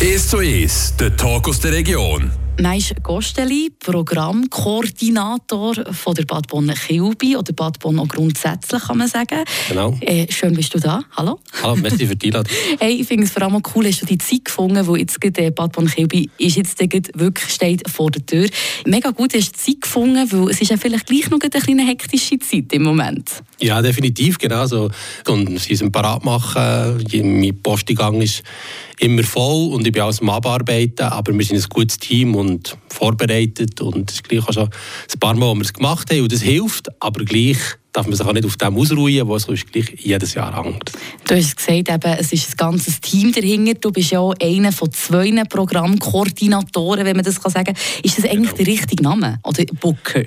1 zu 1, der Talk aus der Region. Meist Gosteli, Programmkoordinator von der Bad Bonn Kilby oder Bad Bonn auch grundsätzlich, kann man sagen. Genau. Äh, schön bist du da. Hallo. Hallo, merci für die Einladung. hey, ich finde es vor allem cool, hast du die Zeit gefunden, wo jetzt gerade äh, Bad Bonn Kilby ist jetzt wirklich steht vor der Tür. Mega gut, hast du Zeit gefunden, weil es ist ja vielleicht gleich noch eine kleine hektische Zeit im Moment. Ja, definitiv, genau so. Und sie sind parat machen. Mein Posteingang ist immer voll und ich bin alles am Abarbeiten, aber wir sind ein gutes Team und vorbereitet und es ist gleich auch schon ein paar Mal, wo wir es gemacht haben und das hilft, aber gleich darf man sich auch nicht auf dem ausruhen, wo es gleich jedes Jahr hängt. Du hast gesagt, eben, es ist ein ganzes Team dahinter. Du bist ja auch einer von zwei Programmkoordinatoren, wenn man das sagen kann. Ist das eigentlich genau. der richtige Name? Oder Booker?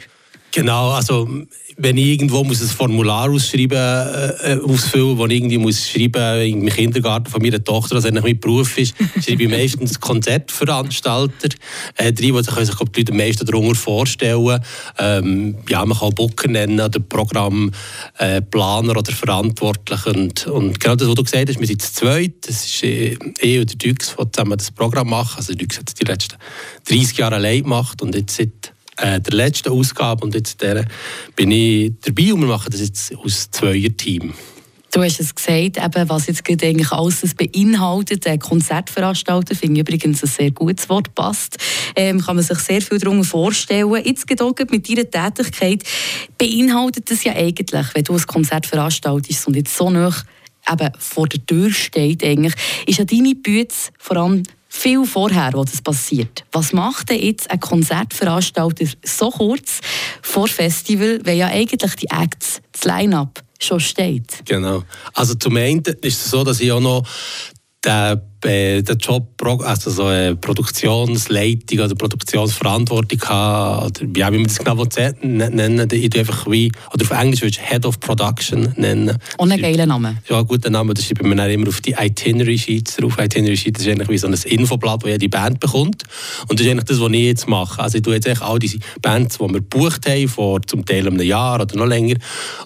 Genau, also wenn ich irgendwo muss ein Formular ausschreiben, äh, ausfüllen, wo ich irgendwie muss schreiben im Kindergarten von meiner Tochter, was eigentlich mein Beruf ist, schreibe ich meistens Konzertveranstalter äh, drin, wo sich sich die Leute am meisten darunter vorstellen. Ähm, ja, man kann Booker nennen oder Programmplaner äh, oder Verantwortlich und, und genau das, was du gesagt hast, wir sind zu zweit, das ist äh, ich und der Dux, die zusammen das Programm machen, also der Dux hat die letzten 30 Jahre allein gemacht und jetzt seit äh, der letzten Ausgabe und jetzt der bin ich dabei und wir machen das jetzt aus Zweier-Team. Du hast es gesagt, eben, was jetzt eigentlich alles beinhaltet. Ein Konzertveranstalter finde ich übrigens ein sehr gutes Wort, passt. Ähm, kann man sich sehr viel darunter vorstellen. Jetzt auch mit deiner Tätigkeit beinhaltet das ja eigentlich, wenn du ein Konzert veranstaltest und jetzt so nah vor der Tür steht, eigentlich, ist ja deine Bühne vor allem viel vorher, wo das passiert. Was macht denn jetzt ein Konzertveranstalter so kurz vor Festival, wenn ja eigentlich die Acts, das Line-Up schon steht? Genau. Also zum einen ist es so, dass ich auch noch den äh, den Job, also so eine Produktionsleitung oder Produktionsverantwortung haben, oder ja, wie man das genau nennen ich tue einfach wie, oder auf Englisch würde ich Head of Production nennen. Und ein geiler Name. Ja, ein guter Name, das schreiben wir dann immer auf die Itinerary Sheets drauf. Itinerary Sheets ist eigentlich wie so ein Infoblatt, das die Band bekommt. Und das ist eigentlich das, was ich jetzt mache. Also ich tue jetzt eigentlich all diese Bands, die wir gebucht haben, vor zum Teil einem Jahr oder noch länger,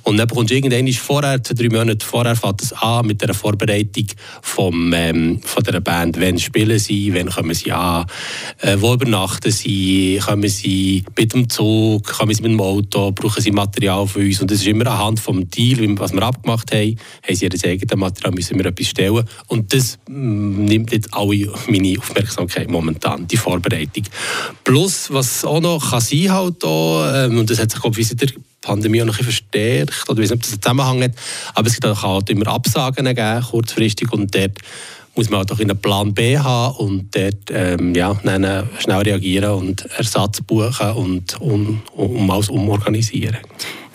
und dann bekommst du irgendwann vorher, zwei, drei Monate vorher, fängt es an mit der Vorbereitung vom, ähm, von dieser Band. Wann spielen sie, wann kommen sie an, äh, wo übernachten sie, kommen sie mit dem Zug, kommen sie mit dem Auto, brauchen sie Material für uns. Und das ist immer anhand vom Deal, was wir abgemacht haben, haben sie ihr eigenes Material, müssen wir etwas stellen. Und das mm, nimmt jetzt alle meine Aufmerksamkeit momentan, die Vorbereitung. Plus, was auch noch kann sein halt auch, ähm, und das hat sich, glaube ich, seit der Pandemie auch noch ein verstärkt, oder ich weiß nicht, ob das einen Zusammenhang hat, aber es kann halt immer Absagen geben, kurzfristig, und dort muss man auch einen Plan B haben und dort ähm, ja, dann schnell reagieren und Ersatz buchen und um, um alles umorganisieren.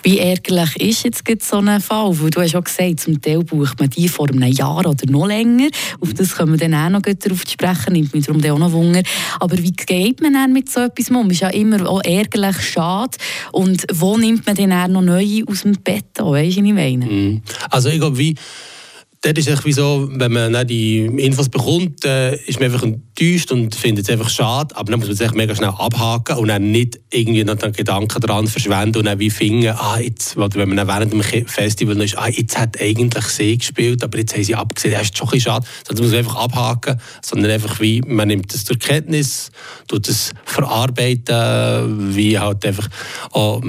Wie ärgerlich ist jetzt so ein Fall? Weil du hast auch gesagt, zum Teil bucht man die vor einem Jahr oder noch länger. Auf das können wir dann auch noch darauf sprechen, nimmt mich darum auch noch Wunder. Aber wie geht man dann mit so etwas um? Ist ja immer auch ärgerlich, schade. Und wo nimmt man dann auch noch neue aus dem Bett? Weißt du, was ich meine? Mhm. Also ich glaube, wie dort ist es so, wenn man die Infos bekommt, äh, ist man einfach enttäuscht und findet es einfach schade, aber dann muss man es mega schnell abhaken und dann nicht irgendwie noch den Gedanken daran verschwenden und dann wie finden, ah, jetzt, wenn man dann während dem Festival noch ist, ah, jetzt hat eigentlich sie gespielt, aber jetzt haben sie abgesehen, das ist schon ein schade, sondern muss man einfach abhaken, sondern einfach wie, man nimmt das zur Kenntnis, tut es verarbeiten, wie halt einfach auch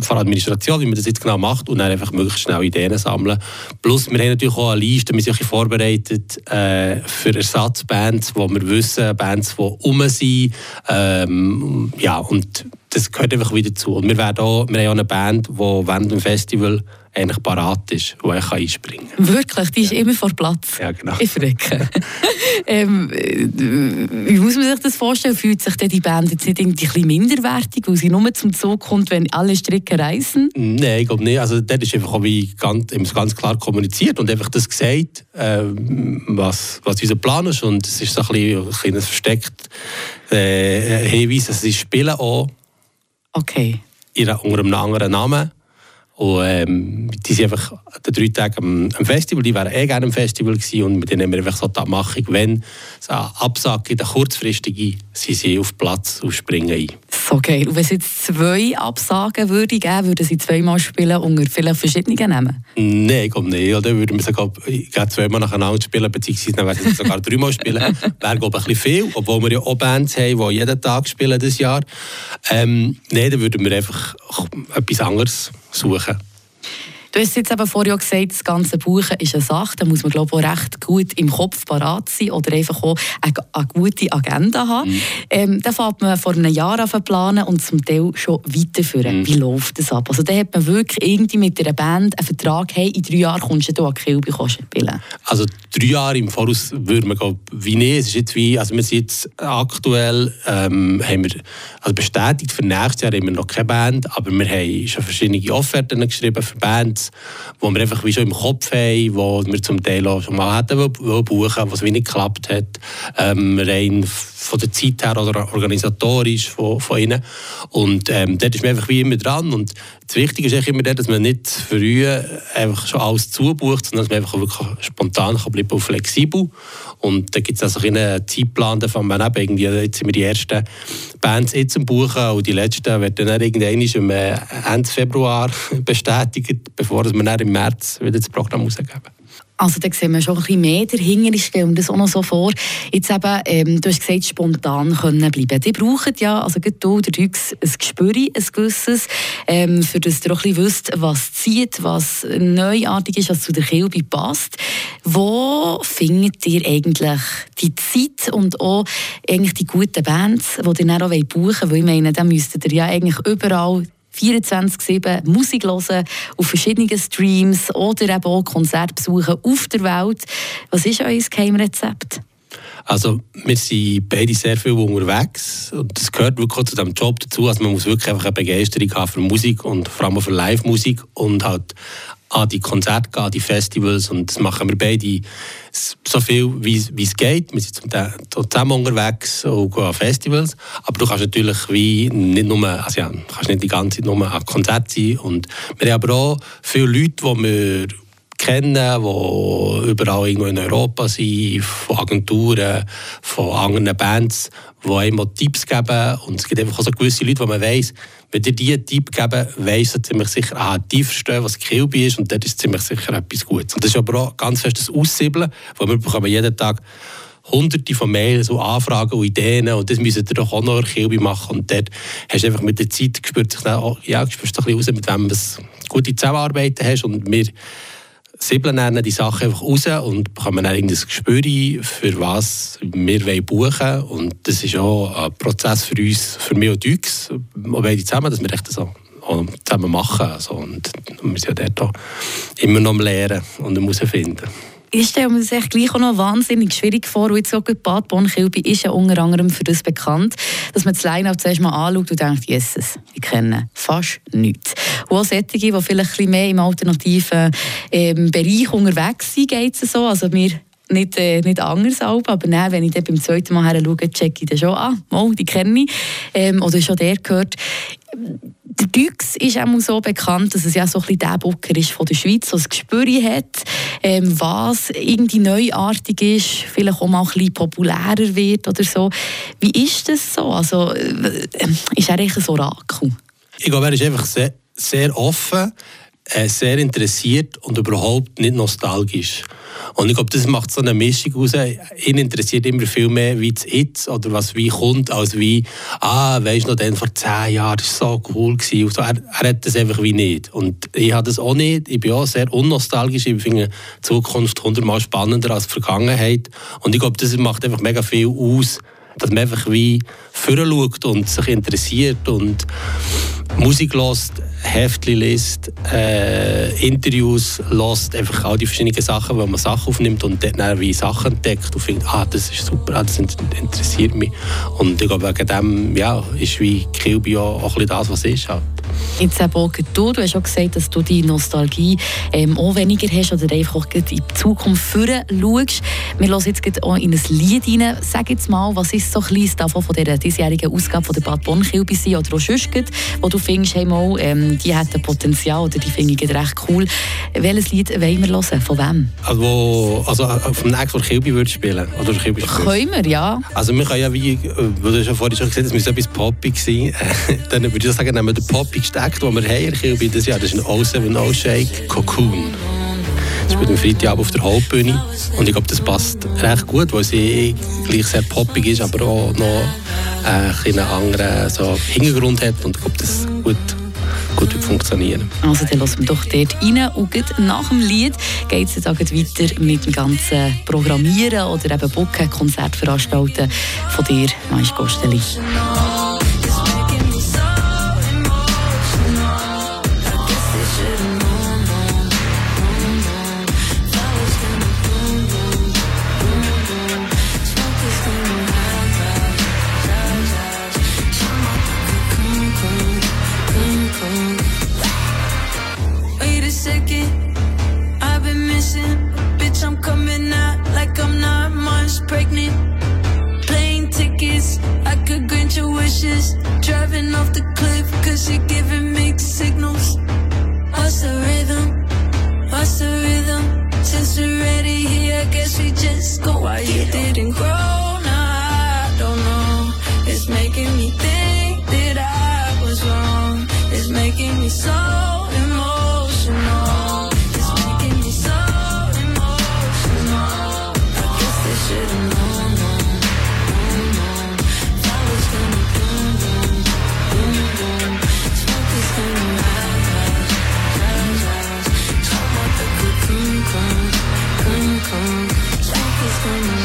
vor Administration, wie man das jetzt genau macht und dann einfach möglichst schnell Ideen sammeln. Plus, wir haben natürlich auch eine Liste, wir sind vorbereitet äh, für Ersatzbands, wo wir wissen, Bands, die um sind. Ähm, ja, und das gehört einfach wieder zu. Und wir, werden auch, wir haben auch eine Band, die während dem Festival eigentlich parat ist, wo ich einspringen kann. Wirklich? Die ist immer vor Platz? Ja, genau. Ich verrecke. ähm, wie muss man sich das vorstellen? Fühlt sich denn die Band jetzt nicht irgendwie ein bisschen minderwertig, weil sie nur zum Zug kommt, wenn alle Stricke reisen? Nein, ich glaube nicht. Also, dort ist einfach wie ganz, ganz klar kommuniziert und einfach das gesagt, äh, was, was unser Plan ist. Und es ist so ein bisschen, ein bisschen versteckt äh, Hinweis, dass sie spielen auch. Okay. Ihre, unter einem anderen Namen und ähm, die sind einfach an drei Tagen am, am, Festival, die wären eh gerne am Festival gewesen und mit denen haben wir einfach so die Abmachung, wenn es eine Absage gibt, eine kurzfristige, sind sie auf Platz und springen ein. So geil. Und wenn es jetzt zwei Absagen würde geben, würden Sie zweimal spielen unter vielleicht verschiedenen Namen? Nein, glaube nicht. Oder würden wir sogar zweimal nacheinander spielen, beziehungsweise dann werden sogar dreimal spielen. Wäre, glaube ich, ein bisschen viel, obwohl wir ja auch Bands haben, die jeden Tag spielen dieses Jahr. Ähm, nein, dann würden wir einfach etwas anderes suchen. Du hast jetzt eben vorher gesagt, das ganze Buchen ist eine Sache. Da muss man glaube ich, auch recht gut im Kopf parat sein oder einfach auch eine, eine gute Agenda haben. Mhm. Ähm, da fängt man vor einem Jahr an zu planen und zum Teil schon weiterführen. Mhm. Wie läuft das ab? Also da hat man wirklich irgendwie mit einer Band einen Vertrag, hey, in drei Jahren kommst du an Kilby spielen. Also drei Jahre im Voraus würde man glaub, wie nicht. Es ist jetzt wie, also wir sind jetzt aktuell, ähm, haben wir, also bestätigt für nächstes Jahr haben wir noch keine Band, aber wir haben schon verschiedene Offerten geschrieben für Bands die wir einfach wie schon im Kopf haben, wo wir zum Teil auch schon mal hätten buchen was wie nicht geklappt hat. Ähm, rein von der Zeit her oder organisatorisch von, von ihnen. Und ähm, dort ist man einfach wie immer dran. Und das Wichtige ist immer, dass man nicht früh einfach schon alles zubucht, sondern dass man einfach wirklich spontan kann bleiben und flexibel. Und da gibt es also einen Zeitplan davon, wenn eben irgendwie, jetzt sind wir die ersten Bands jetzt am Buchen und die letzten werden dann irgendwann äh, Ende Februar bestätigt, bevor wir dann im März wieder das Programm rausgeben. Also da sehen wir schon ein bisschen mehr dahinter. Ich stelle mir das auch noch so vor. Jetzt eben, ähm, du hast gesagt, spontan können bleiben. Die brauchen ja, also gerade du, der Rüx, ein Gespür, ein gewisses, ähm, für das ihr auch ein wisst, was zieht, was neuartig ist, was zu der Kilbe passt. Wo findet ihr eigentlich die Zeit und auch eigentlich die guten Bands, die ihr dann auch buchen wollt? Weil ich meine, dann müsstet ihr ja eigentlich überall 24-7 Musik hören, auf verschiedenen Streams oder eben auch Konzerte besuchen auf der Welt. Was ist euer Geheimrezept? Also wir sind beide sehr viel unterwegs und das gehört wirklich zu diesem Job dazu. Also man muss wirklich einfach eine Begeisterung haben für Musik und vor allem für Live-Musik und halt an die Konzerte gehen, an die Festivals und das machen wir beide so viel, wie, es geht. Wir sind zum zusammen unterwegs und gehen an Festivals, aber du kannst natürlich wie nicht nur, also ja, kannst nicht die ganze Zeit nur an Konzerten sein und wir haben aber auch viele Leute, die wir kennen, die überall irgendwo in Europa sind, von Agenturen, von anderen Bands, die einem Tipps geben. Und es gibt einfach auch so gewisse Leute, wo man weiss, wenn dir diese Tipp geben, weiss er ziemlich sicher, ah, die verstehen, was Kilby ist und dort ist ziemlich sicher etwas Gutes. Und das ist aber auch ganz fest das Aussiebeln, weil wir bekommen jeden Tag hunderte von Mails und Anfragen und Ideen und das müssen ihr doch auch noch Kilby machen und dort hast du einfach mit der Zeit gespürt, sich dann, ja, spürst du ein bisschen raus, mit wem du gute Zusammenarbeit hast und wir siebeln dann die Sachen einfach raus und bekommen dann ein Gespür, für was wir buchen wollen. Und das ist auch ein Prozess für uns, für mich und Dux, beide zusammen, dass wir echt so zusammen machen. Also, und wir sind ja dort immer noch am Lehren und herausfinden ich stelle mir das echt gleich auch noch wahnsinnig schwierig vor. Und jetzt auch Bad Bonn-Kilby ist ja unter anderem für das bekannt, dass man das Line-Up zuerst mal anschaut und denkt, Jesus, ich kenne fast nichts. Und auch solche, die vielleicht ein mehr im alternativen ähm, Bereich unterwegs sind, geht es so. Also wir nicht, äh, nicht anders aber dann, wenn ich dann beim zweiten Mal her schaue, checke ich dann schon ah, oh, die kenne ich, ähm, oder schon der gehört. Der Dux ist auch so bekannt, dass es ja so ein bisschen der Booker ist von der Schweiz, der das Gespür hat, ähm, was irgendwie neuartig ist, vielleicht auch mal ein bisschen populärer wird oder so. Wie ist das so? Also, äh, ist er eigentlich ein Orakel? Ich glaube, er ist einfach sehr, sehr offen, äh, sehr interessiert und überhaupt nicht nostalgisch. Und ich glaube, das macht so eine Mischung aus. Ihn interessiert immer viel mehr, wie es jetzt oder was wie kommt, als wie, ah, weißt du noch, dann vor zehn Jahren, war so cool. Gewesen. so, er, er hat das einfach wie nicht. Und ich habe das auch nicht. Ich bin auch sehr unnostalgisch. Ich finde die Zukunft hundertmal spannender als die Vergangenheit. Und ich glaube, das macht einfach mega viel aus, dass man einfach wie schaut und sich interessiert und Musik lässt, Heftchen liest, äh, Interviews lässt, einfach all die verschiedenen Sachen, wo man Sachen aufnimmt und dann wie Sachen entdeckt und findet, ah, das ist super, ah, das interessiert mich. Und ich glaube, wegen dem ja, ist wie Kilby auch, auch ein bisschen das, was ist. Halt. Eben auch du, du hast auch gesagt, dass du die Nostalgie ähm, auch weniger hast oder einfach in die Zukunft führen schaust. Wir hören jetzt auch in ein Lied rein. Sag jetzt mal, was ist so ein davon von dieser diesjährigen Ausgabe von der Bad Bonn-Kilby oder auch sonst, wo du findest, hey, mal, ähm, die hätten Potenzial oder die finde ich recht cool. Welches Lied wollen wir hören? Von wem? Also, also äh, vom nächsten von Kilby würde spielen? Oder Kilby können wir, ja. Also wir können ja wie, äh, du schon vorhin schon gesagt hast, es müsste etwas poppig sein. Dann würde ich sagen, nehmen wir den poppigsten Act, den wir haben in Kilby dieses Jahr. Das ist ein 070 Shake Cocoon. Das spielt am Freitag auf der Hauptbühne. Und ich glaube, das passt recht gut, weil sie gleich sehr poppig ist, aber auch noch äh, einen anderen so Hintergrund hat. Und ich glaube, das gut gut funktionieren. Also dann lassen wir doch dort rein und nach dem Lied geht es dann weiter mit dem ganzen Programmieren oder eben Bucken, Konzertveranstalten von dir, Mais Gosteli. wishes. Driving off the cliff, cause you're giving mixed signals. What's the rhythm? What's the rhythm? Since we're ready here, I guess we just go. Why you didn't grow? Region.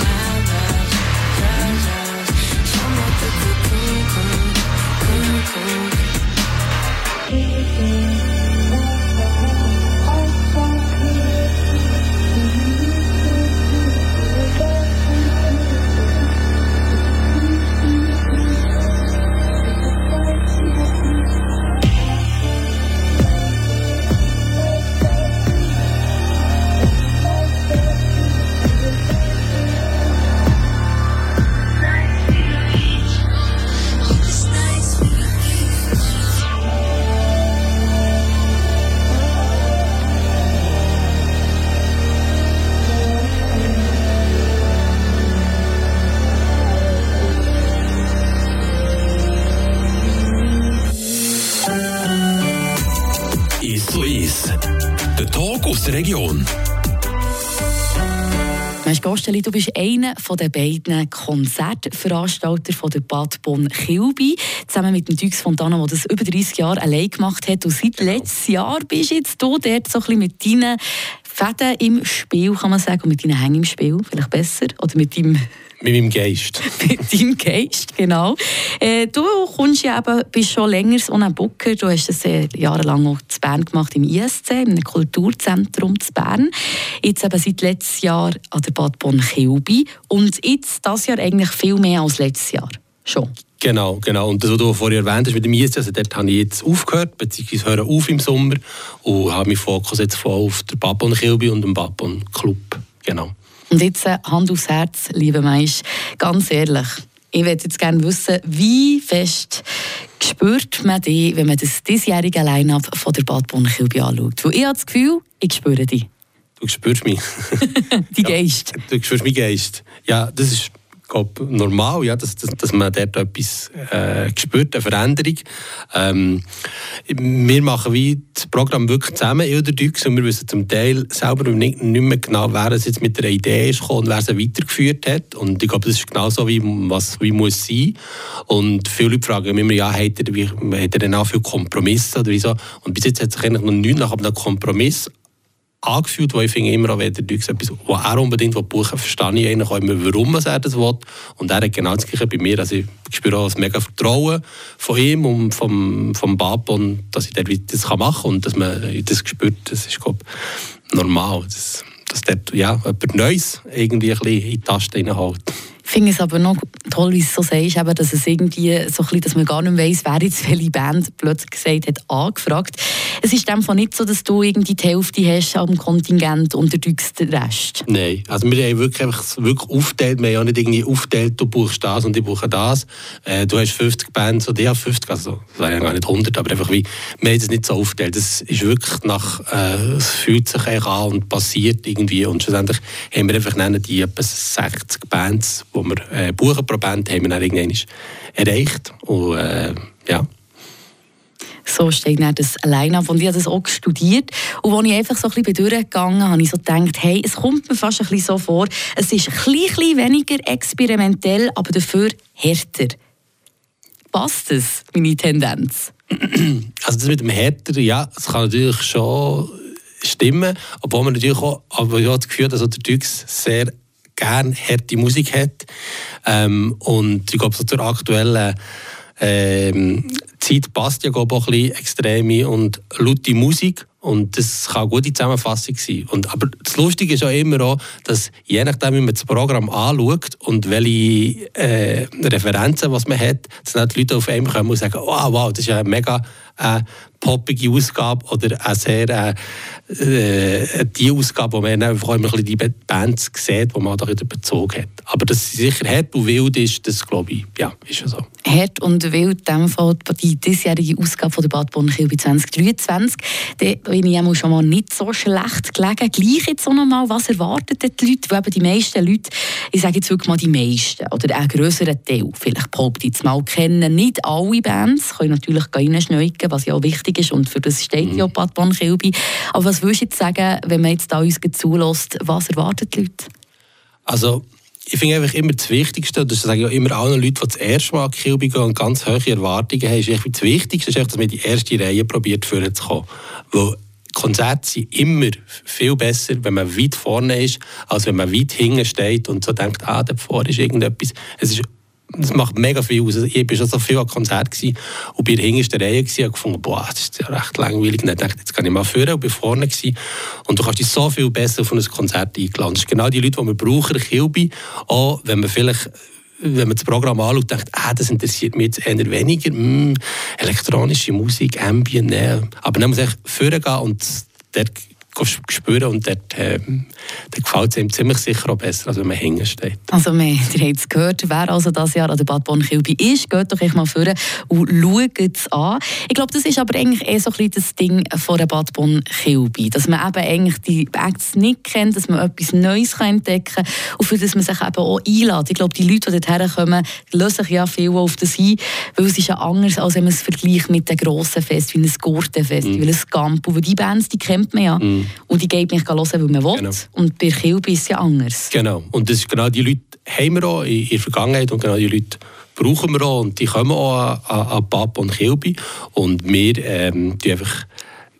Gosteli, du bist einer der beiden Konzertveranstalter von der Bad Bonn Kilby, zusammen mit dem Dux Fontana, der das über 30 Jahre allein gemacht hat. Und seit genau. letztem Jahr bist jetzt du dort so ein bisschen mit deinen Fäden im Spiel, kann man sagen, und mit deinen Hängen im Spiel, vielleicht besser, oder mit deinem mit meinem Geist. Mit deinem Geist, genau. Äh, du kommst ja eben, bist schon länger so ein Booker. Du hast das äh, jahrelang auch zu Bern gemacht, im ISC, im Kulturzentrum zu Bern. Jetzt eben seit letztes Jahr an der Bad Bonn-Kilby. Und jetzt, das Jahr eigentlich viel mehr als letztes Jahr. Schon. Genau, genau. Und das, was du vorher erwähnt hast mit dem ISC, also dort habe ich jetzt aufgehört, beziehungsweise höre auf im Sommer und habe meinen Fokus jetzt voll auf der Bad Bonn-Kilby und dem Bad Bonn-Club. Genau. Und jetzt äh, Hand aufs Herz, liebe Meisch, ganz ehrlich, ich würde jetzt gerne wissen, wie fest spürt man dich, wenn man das diesjährige Line-Up von der Bad Bonn-Kilby anschaut? Weil ich habe das Gefühl, ich spüre dich. Du spürst mich. Die Geist. Ja, du spürst meinen Geist. Ja, das ist glaube, normal, ja, dass, dass, dass man dort etwas äh, spürt, eine Veränderung. Ähm, wir machen wie das Programm wirklich zusammen, und Dux, und wir wissen zum Teil selber nicht, nicht mehr genau, wer es jetzt mit der Idee ist und wer sie weitergeführt hat. Und ich glaube, das ist genau so, wie was wie muss sein. Und viele Leute fragen immer, ja, hat er, wie, hat er denn auch viel Kompromisse oder wieso? Und bis jetzt hat sich eigentlich noch nichts nach einem Kompromiss angefühlt, weil ich finde immer der Dux etwas, was er unbedingt buchen will, verstehe ich eigentlich auch immer, warum er das will. Und er hat genau das Gleiche bei mir. Also ich spüre auch ein mega Vertrauen von ihm und vom, vom Bab und dass ich das machen kann und dass man das spürt, das ist, glaube normal. Das, dass dort ja, jemand Neues irgendwie ein bisschen in die Taste reinholt. Finde es aber noch toll, wie du so sagst, eben, dass es irgendwie so ein dass man gar nicht weiss, wer jetzt welche Band plötzlich gesagt hat, angefragt. Es ist einfach nicht so, dass du irgendwie die Hälfte hast am Kontingent und der den Rest. Nein, also wir haben wirklich, einfach wirklich aufgeteilt, wir haben ja nicht irgendwie aufgeteilt, du buchst das und ich buche das. Äh, du hast 50 Bands oder ich habe 50, also das ja gar nicht 100, aber einfach wie, wir haben es nicht so aufgeteilt. Das ist wirklich nach, äh, es fühlt sich an und passiert irgendwie und schlussendlich haben wir einfach die etwa 60 Bands, die wir äh, buchen pro Band, haben wir dann irgendwann erreicht und äh, ja. So steht dann das alleine ab. Und ich habe das auch studiert. Und als ich einfach so ein bisschen durchgegangen bin, habe ich so gedacht, hey, es kommt mir fast ein bisschen so vor, es ist ein bisschen weniger experimentell, aber dafür härter. Passt das, meine Tendenz? Also das mit dem härter, ja, das kann natürlich schon stimmen, obwohl man natürlich auch, aber ich habe das Gefühl, dass der Dux sehr gerne harte Musik hat. Ähm, und ich glaube, so zur aktuellen ähm, Zeit passt ja glaube auch ein bisschen extreme und laute Musik. Und das kann eine gute Zusammenfassung sein. Und, aber das Lustige ist auch immer auch, dass je nachdem, wie man das Programm anschaut und welche äh, Referenzen was man hat, dass dann die Leute auf einem kommen und sagen, oh, wow, das ist ja mega äh, poppige Ausgabe oder eine sehr äh, äh, die Ausgabe, wo man einfach immer ein die Bands sieht, die man da wieder bezogen hat. Aber dass sie sicher hart und wild ist, das glaube ich, ja, ist ja so. Hart und wild, in dem Fall die diesjährige Ausgabe von der Bad Bonn-Kilby 2023. Da bin ich schon mal nicht so schlecht gelegen. Gleich jetzt auch noch mal, was erwarten die Leute? Weil eben die meisten Leute, ich sage jetzt wirklich mal die meisten, oder einen grösseren Teil, vielleicht behaupte ich jetzt mal, kennen nicht alle Bands, können natürlich reinschneuken, was ja auch wichtig ist und für das steht mhm. ja Bad Bonn-Kilby. Aber was würdest du jetzt sagen, wenn man jetzt da uns zulässt, was erwarten die Leute? Also, ich finde einfach immer das Wichtigste, das sage ich auch immer allen Leuten, die das erste Mal Kilby gehen und ganz hohe Erwartungen haben, ist das Wichtigste, ist, dass man die erste Reihe probiert, vorzukommen. Weil Konzerte sind immer viel besser, wenn man weit vorne ist, als wenn man weit hinten steht und so denkt, ah, da vorne ist irgendetwas. Es ist das macht mega viel aus. Ich war schon so viel an Konzert und bei der hintersten Reihe gewesen, und gefunden, boah, das ist ja recht langweilig. Und dann dachte jetzt kann ich mal führen und bin vorne gewesen. Und du kannst dich so viel besser auf ein Konzert eingeladen. Das sind genau die Leute, die wir brauchen, Kilby, auch wenn man vielleicht wenn man das Programm anschaut, denkt, ah, das interessiert mich jetzt eher weniger. Mm, elektronische Musik, Ambient, nee. Aber dann muss ich vorgehen und dort spüren und dort, äh, dort gefällt es ihm ziemlich sicher auch besser, als wenn man hinten steht. Also, wir, ihr habt es gehört, wer also das Jahr an der Bad Bonn-Kilby ist, geht doch mal vor und schaut es an. Ich glaube, das ist aber eigentlich eher so ein das Ding von der Bad Bonn-Kilby, dass man eben eigentlich die Acts nicht kennt, dass man etwas Neues entdecken kann und für das man sich eben auch einlädt. Ich glaube, die Leute, die dorthin kommen, lösen sich ja viel auf das ein, weil es ist ja anders, als wenn man es vergleicht mit den grossen Fest, wie ein Gurtenfest, mm. wie ein Campo, weil die Bands, die kennt man ja. Mm. Und die geht nicht hören, weil man will. Genau. Und bei Kilby ist es ja anders. Genau. Und das ist genau die Leute haben wir auch in der Vergangenheit und genau die Leute brauchen wir auch und die kommen auch an, an, an Pap und Kilby und wir ähm, die einfach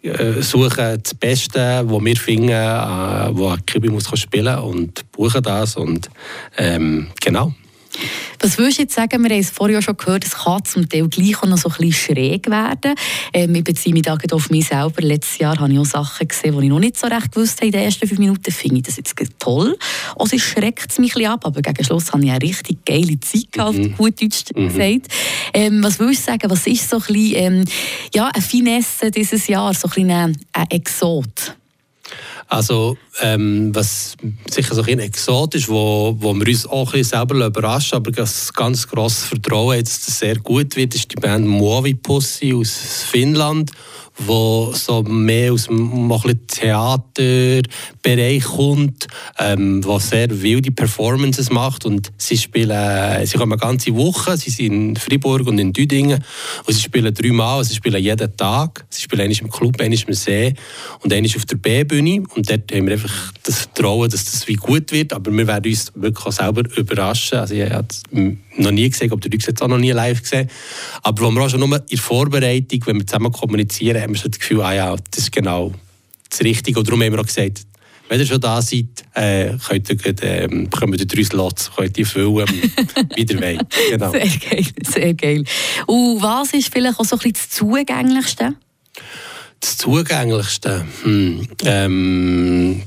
äh, suchen das Beste, was wir finden, äh, wo Kilby muss spielen und buchen das und ähm, genau. Was würdest du jetzt sagen, wir haben es vorher schon gehört, es kann zum Teil gleich auch noch so ein bisschen schräg werden. Ähm, ich beziehe mich da auf mich selber. Letztes Jahr habe ich auch Sachen gesehen, die ich noch nicht so recht gewusst habe in den ersten fünf Minuten. Finde ich das jetzt toll. Also es schreckt es mich ein bisschen ab, aber gegen Schluss habe ich eine richtig geile Zeit gehabt, mhm. gut Deutsch mhm. gesagt. Ähm, was würdest du sagen, was ist so ein bisschen, ähm, ja, eine Finesse dieses Jahr, so ein bisschen ein Exot? Also, ähm, was sicher so ein exotisch, wo, wo wir uns auch ein selber überraschen, aber das ganz grosses Vertrauen, dass das sehr gut wird, ist die Band Movi Pussy aus Finnland wo so mehr aus dem Theaterbereich kommt, ähm, wo sehr wilde Performances macht. Und sie spielen, sie kommen eine ganze Woche, sie sind in Fribourg und in Düdingen. Und sie spielen dreimal, sie spielen jeden Tag, sie spielen einmal im Club, einmal im See und einmal auf der B-Bühne. Und dort haben wir einfach das Vertrauen, dass das wie gut wird, aber wir werden uns wirklich auch selber überraschen, also ich noch nie gesehen, ob der jetzt auch noch nie live gesehen, aber wo wir auch schon nur in der Vorbereitung, wenn wir zusammen kommunizieren, haben wir so das Gefühl, ah ja, das ist genau das Richtige. Und darum haben wir auch gesagt, wenn ihr schon da seid, äh, könnt ihr, äh, bekommen wir drei Slots, könnt ihr füllen, wie ihr wollt. Genau. Sehr geil, sehr geil. Und was ist vielleicht auch so ein bisschen das Zugänglichste? Das Zugänglichste? Hm, ähm,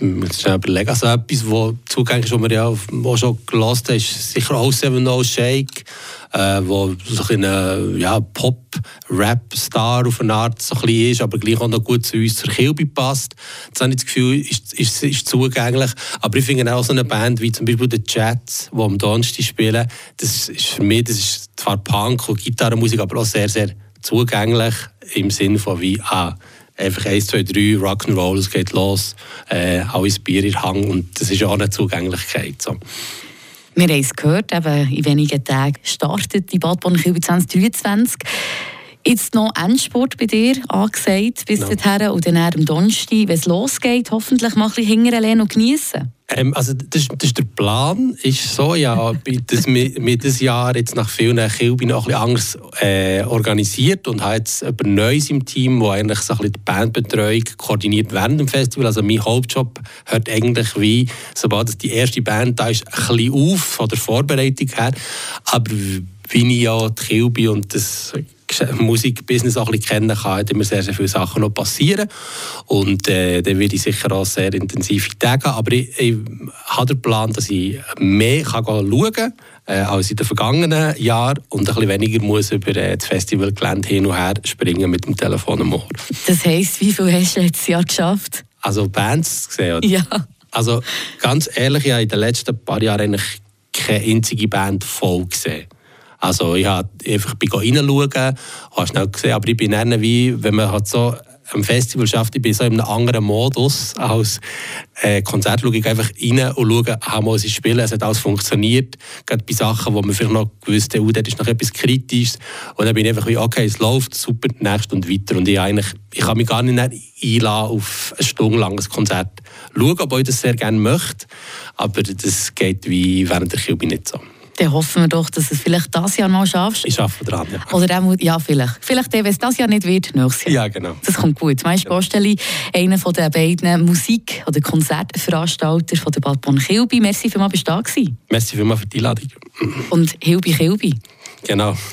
muss ich überlegen. Also etwas, was zugänglich ist, was wir ja auch schon gelassen haben, ist sicher auch Seven No Shake, äh, wo so ein ja, Pop-Rap-Star auf eine Art so ein bisschen ist, aber gleich auch noch gut zu uns zur Kilby passt. Das habe ich das Gefühl, ist, ist, ist zugänglich. Aber ich finde auch so eine Band wie zum Beispiel die Jets, die am Donnerstag spielen, das ist für mich, das ist zwar Punk und Gitarrenmusik, aber auch sehr, sehr zugänglich im Sinne von wie, ah, einfach 1, 2, 3, Rock'n'Roll, es geht los, äh, alles Bier in Hang und das ist auch eine Zugänglichkeit. So. Wir haben es gehört, eben in wenigen Tagen startet die Badbahn 2023. Jetzt noch Endsport bei dir angesagt bis no. dahin und dann am Donnerstag, wenn es losgeht, hoffentlich mal ein bisschen hinterher und genießen. Ähm, also das, das, ist der Plan ist so, ja, dass wir, wir dieses Jahr jetzt nach vielen Kilby noch ein bisschen anders äh, organisiert und haben jetzt jemand Neues im Team, wo eigentlich so ein bisschen die Bandbetreuung koordiniert während dem Festival. Also mein Hauptjob hört eigentlich wie, sobald die erste Band da ist, ein bisschen auf von der Vorbereitung her. Aber wie ich ja die Kilby und das Musikbusiness auch ein bisschen kennen kann, immer sehr, sehr viele Sachen noch passieren. Und äh, dann werde ich sicher auch sehr intensive Tage Aber ich, ich habe den Plan, dass ich mehr kann schauen kann äh, als in den vergangenen Jahren und ein bisschen weniger muss über äh, das Festivalgelände hin und her springen mit dem Telefon am Ohr. Das heisst, wie viel hast du jetzt Jahr geschafft? Also Bands gesehen? Oder? Ja. Also ganz ehrlich, ich habe in den letzten paar Jahren eigentlich keine einzige Band voll gesehen. Also ich habe einfach bin reinschauen, habe schnell gesehen, aber ich bin dann wie, wenn man halt so am Festival schafft, ich bin so in einem anderen Modus als äh, Konzert schaue ich einfach rein und schaue, ah, mal, sie spielen, es hat alles funktioniert. Gerade bei Sachen, wo man vielleicht noch gewusst hat, oh, das ist noch etwas Kritisches. Und dann bin ich einfach wie, okay, es läuft, super, nächst und weiter. Und ich, eigentlich, ich kann mich gar nicht einladen auf ein stundenlanges Konzert schauen, obwohl ich das sehr gerne möchte. Aber das geht wie während der Kilbe nicht so dann hoffen wir doch, dass du es vielleicht das Jahr noch schaffst. Ich arbeite dran, ja. Oder dann, ja, vielleicht. Vielleicht, wenn es das Jahr nicht wird, nächstes Jahr. Ja, genau. Das kommt gut. Meinst du, Posteli, einer von den beiden Musik- oder Konzertveranstalter von der Bad Bonn-Kilby. Merci vielmals, bist du da gewesen. Merci vielmals für die Einladung. Und Hilbi Kilby. Genau.